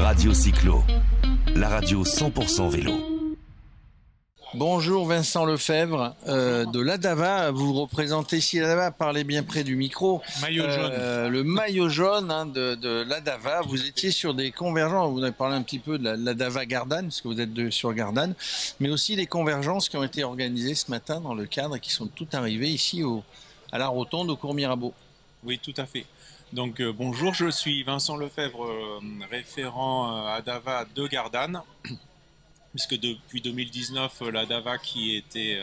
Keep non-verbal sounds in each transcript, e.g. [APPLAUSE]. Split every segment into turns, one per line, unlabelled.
Radio Cyclo, la radio 100% vélo.
Bonjour Vincent Lefebvre euh, de l'Adava. Vous représentez ici l'Adava, parlez bien près du micro.
Maillot jaune.
Euh, le maillot jaune hein, de, de l'Adava. Vous étiez sur des convergences. Vous avez parlé un petit peu de la- l'Adava Gardanne, parce que vous êtes de, sur Gardanne, mais aussi des convergences qui ont été organisées ce matin dans le cadre et qui sont toutes arrivées ici au, à la Rotonde au cours Mirabeau.
Oui, tout à fait. Donc euh, bonjour, je suis Vincent Lefebvre, euh, référent euh, à DAVA de Gardanne, [CLEARS THROAT] puisque depuis 2019, euh, la DAVA qui était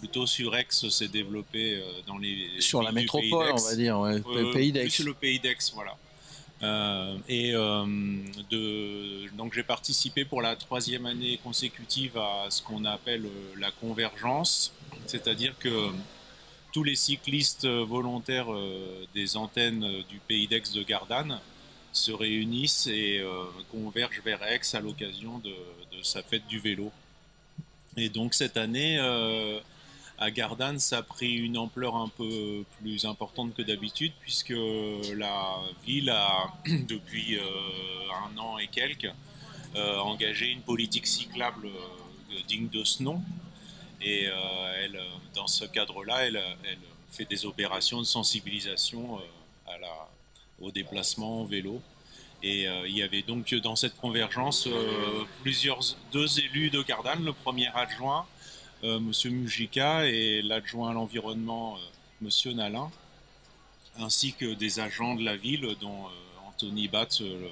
plutôt sur Aix s'est développée dans les
Sur la métropole, on va dire, ouais, le pays d'Aix.
plus le pays d'Aix, voilà. Euh, et euh, de, donc j'ai participé pour la troisième année consécutive à ce qu'on appelle la convergence, c'est-à-dire que tous les cyclistes euh, volontaires euh, des antennes euh, du pays d'Aix de Gardanne se réunissent et convergent vers Aix à l'occasion de, sa fête du vélo. Et donc cette année, à Gardanne, ça a pris une ampleur un peu plus importante que d'habitude, puisque la ville a, [CLEARS THROAT] depuis un an et quelques, engagé une politique cyclable digne de ce nom. Et euh, elle, euh, dans ce cadre-là, elle, elle fait des opérations de sensibilisation euh, au déplacement en vélo. Et euh, il y avait donc dans cette convergence euh, plusieurs deux élus de Gardanne, le premier adjoint, euh, Monsieur Mujica, et l'adjoint à l'environnement, euh, Monsieur Nalin, ainsi que des agents de la ville, dont euh, Anthony Batz, euh,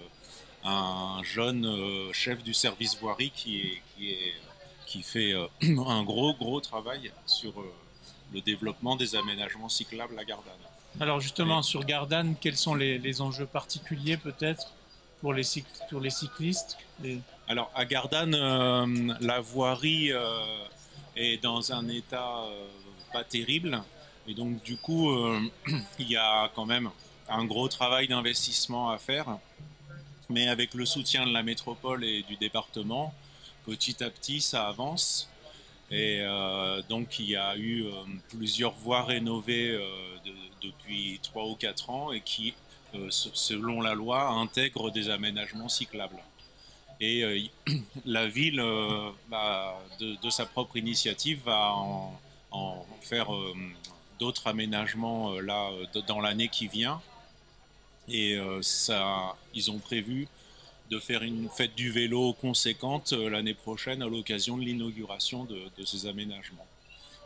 un jeune euh, chef du service voirie qui, est, qui fait euh, [CLEARS THROAT] un gros gros travail sur euh, le développement des aménagements cyclables à Gardanne.
Alors justement, sur Gardanne, quels sont les, les enjeux particuliers peut-être pour les, pour les cyclistes Les-
Alors à Gardanne, euh, la voirie euh, est dans un état euh, pas terrible. Et donc du coup, [CLEARS THROAT] il y a quand même un gros travail d'investissement à faire. Mais avec le soutien de la métropole et du département, petit à petit, ça avance. Et euh, donc il y a eu euh, plusieurs voies rénovées euh, de- depuis 3 ou 4 ans et qui, se- selon la loi, intègrent des aménagements cyclables. Et [CLEARS THROAT] la ville, bah, de, sa propre initiative, va en, en faire d'autres aménagements là dans l'année qui vient. Et ça, ils ont prévu de faire une fête du vélo conséquente euh, l'année prochaine à l'occasion de l'inauguration de, de ces aménagements.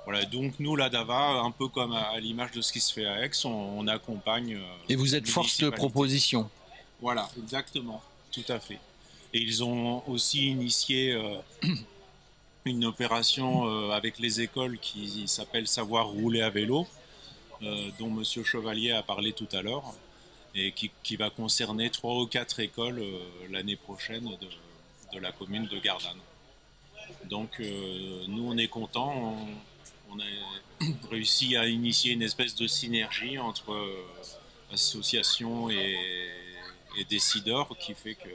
Voilà, donc nous, la DAVA, un peu comme à, à l'image de ce qui se fait à Aix, on, on accompagne. euh,
Et vous êtes force de proposition.
Voilà, exactement, tout à fait. Et ils ont aussi initié euh, [CLEARS THROAT] une opération euh, avec les écoles qui s'appelle Savoir rouler à vélo, euh, dont Monsieur Chevalier a parlé tout à l'heure, et qui, va concerner trois ou quatre écoles euh, l'année prochaine de, la commune de Gardanne. Donc euh, nous, on est contents, on, a [COUGHS] réussi à initier une espèce de synergie entre euh, associations et, décideurs qui fait que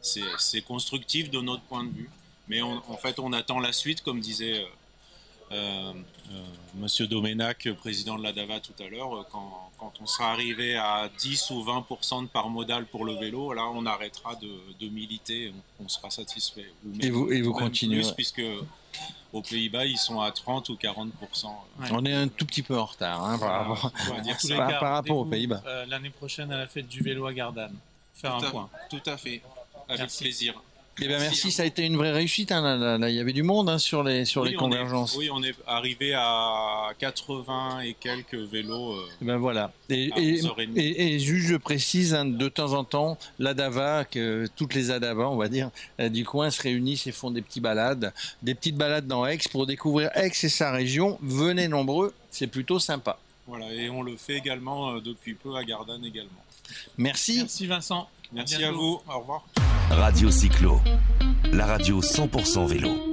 c'est constructif de notre point de vue. Mais en fait, on attend la suite, comme disait euh, Monsieur Doménac, président de la DAVA tout à l'heure, euh, quand, quand on sera arrivé à 10 ou 20% de part modale pour le vélo, là, on arrêtera de, de militer, on, on sera satisfait. Ou même-
Et vous- et vous
ou même
continuerez.
plus, puisque aux Pays-Bas, ils sont à 30 ou 40%.
Ouais.
On est un tout petit peu en retard hein, par, rapport,
On va dire
En tous [LAUGHS]
ça.
les
par-
cas,
par rapport aux Pays-Bas.
euh, L'année prochaine à la fête du vélo à Gardanne. Faire
tout
un
à,
point.
Tout à fait, avec
Merci.
plaisir.
Eh bien, merci,
à
ça a été une vraie réussite. hein, là, là, là. il y avait du monde hein, sur les, sur
Oui,
les
est-
convergences.
oui, on est arrivé à 80 et quelques vélos. euh,
Eh Ben voilà. Et,
À
et,
11h30.
et- et juste, je précise, hein, de temps en temps, l'ADAVA, que toutes les ADAVA, on va dire, euh, du coin se réunissent et font des petites balades, des petites balades dans Aix pour découvrir Aix et sa région. Venez nombreux, c'est plutôt sympa.
Voilà, et on le fait également euh, depuis peu à Gardanne également.
Merci.
Merci Vincent.
Merci à
bientôt.
vous, au revoir.
Radio Cyclo, la radio 100% vélo.